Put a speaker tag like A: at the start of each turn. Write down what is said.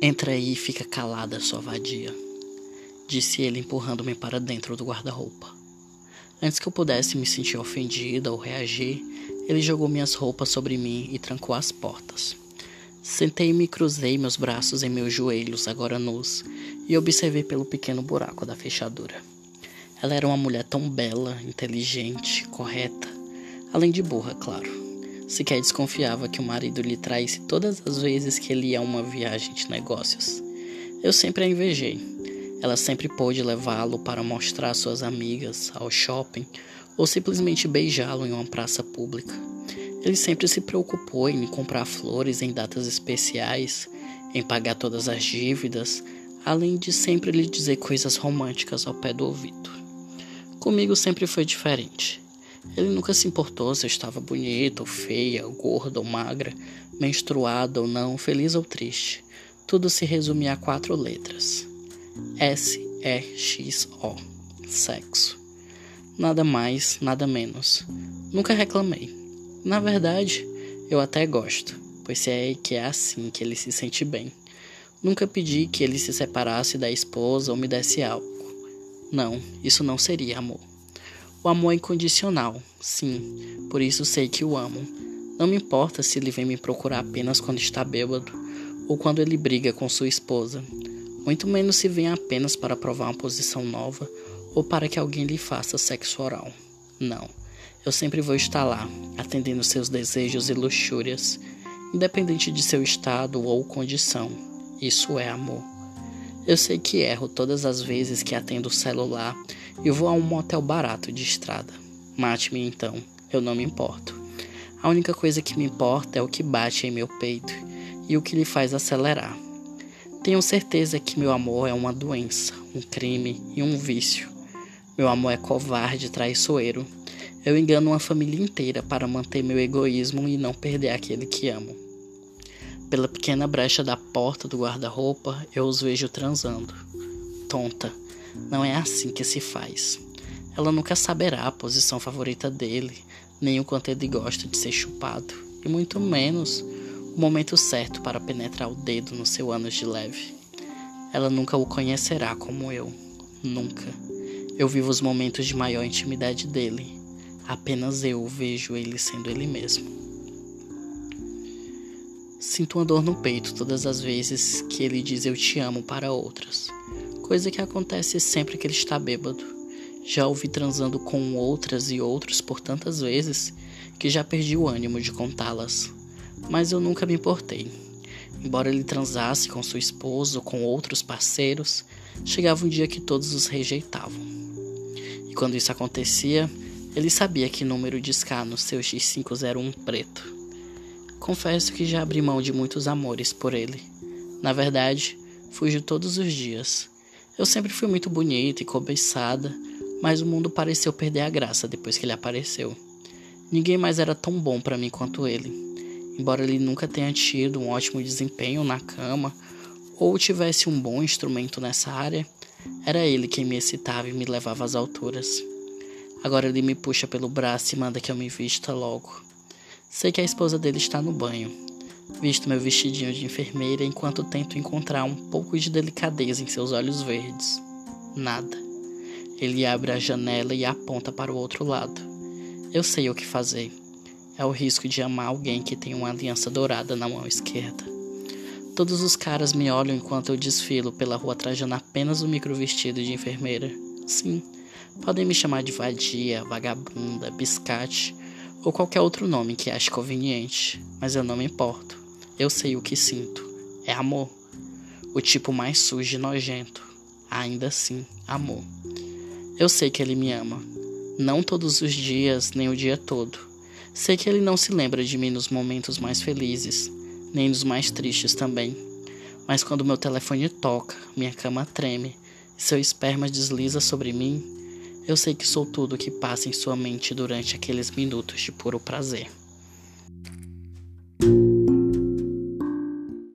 A: Entra aí e fica calada, sua vadia, disse ele empurrando-me para dentro do guarda-roupa. Antes que eu pudesse me sentir ofendida ou reagir, ele jogou minhas roupas sobre mim e trancou as portas. Sentei-me e cruzei meus braços em meus joelhos, agora nus, e observei pelo pequeno buraco da fechadura. Ela era uma mulher tão bela, inteligente, correta, além de burra, claro. Sequer desconfiava que o marido lhe traísse todas as vezes que ele ia a uma viagem de negócios. Eu sempre a invejei. Ela sempre pôde levá-lo para mostrar suas amigas ao shopping ou simplesmente beijá-lo em uma praça pública. Ele sempre se preocupou em comprar flores em datas especiais, em pagar todas as dívidas, além de sempre lhe dizer coisas românticas ao pé do ouvido. Comigo sempre foi diferente. Ele nunca se importou se eu estava bonita ou feia, gorda ou magra, menstruada ou não, feliz ou triste. Tudo se resumia a quatro letras: S-E-X-O. Sexo. Nada mais, nada menos. Nunca reclamei. Na verdade, eu até gosto, pois é que é assim que ele se sente bem. Nunca pedi que ele se separasse da esposa ou me desse algo. Não, isso não seria amor. O amor é incondicional, sim, por isso sei que o amo. Não me importa se ele vem me procurar apenas quando está bêbado ou quando ele briga com sua esposa. Muito menos se vem apenas para provar uma posição nova ou para que alguém lhe faça sexo oral. Não, eu sempre vou estar lá, atendendo seus desejos e luxúrias, independente de seu estado ou condição. Isso é amor. Eu sei que erro todas as vezes que atendo o celular e vou a um motel barato de estrada. Mate-me então, eu não me importo. A única coisa que me importa é o que bate em meu peito e o que lhe faz acelerar. Tenho certeza que meu amor é uma doença, um crime e um vício. Meu amor é covarde e traiçoeiro. Eu engano uma família inteira para manter meu egoísmo e não perder aquele que amo. Pela pequena brecha da porta do guarda-roupa, eu os vejo transando. Tonta não é assim que se faz. Ela nunca saberá a posição favorita dele, nem o quanto ele gosta de ser chupado, e muito menos o momento certo para penetrar o dedo no seu ânus de leve. Ela nunca o conhecerá como eu. Nunca. Eu vivo os momentos de maior intimidade dele. Apenas eu vejo ele sendo ele mesmo. Sinto uma dor no peito todas as vezes que ele diz eu te amo para outras coisa que acontece sempre que ele está bêbado. Já ouvi transando com outras e outros por tantas vezes que já perdi o ânimo de contá-las. Mas eu nunca me importei. Embora ele transasse com sua esposa ou com outros parceiros, chegava um dia que todos os rejeitavam. E quando isso acontecia, ele sabia que número de no seu X501 preto. Confesso que já abri mão de muitos amores por ele. Na verdade, fujo todos os dias eu sempre fui muito bonita e cobiçada, mas o mundo pareceu perder a graça depois que ele apareceu. Ninguém mais era tão bom para mim quanto ele. Embora ele nunca tenha tido um ótimo desempenho na cama ou tivesse um bom instrumento nessa área, era ele quem me excitava e me levava às alturas. Agora ele me puxa pelo braço e manda que eu me vista logo. Sei que a esposa dele está no banho. Visto meu vestidinho de enfermeira enquanto tento encontrar um pouco de delicadeza em seus olhos verdes. Nada. Ele abre a janela e aponta para o outro lado. Eu sei o que fazer. É o risco de amar alguém que tem uma aliança dourada na mão esquerda. Todos os caras me olham enquanto eu desfilo pela rua trajando apenas o micro vestido de enfermeira. Sim, podem me chamar de vadia, vagabunda, biscate ou qualquer outro nome que ache conveniente, mas eu não me importo. Eu sei o que sinto. É amor. O tipo mais sujo e nojento. Ainda assim, amor. Eu sei que ele me ama. Não todos os dias, nem o dia todo. Sei que ele não se lembra de mim nos momentos mais felizes, nem nos mais tristes também. Mas quando meu telefone toca, minha cama treme e seu esperma desliza sobre mim, eu sei que sou tudo que passa em sua mente durante aqueles minutos de puro prazer.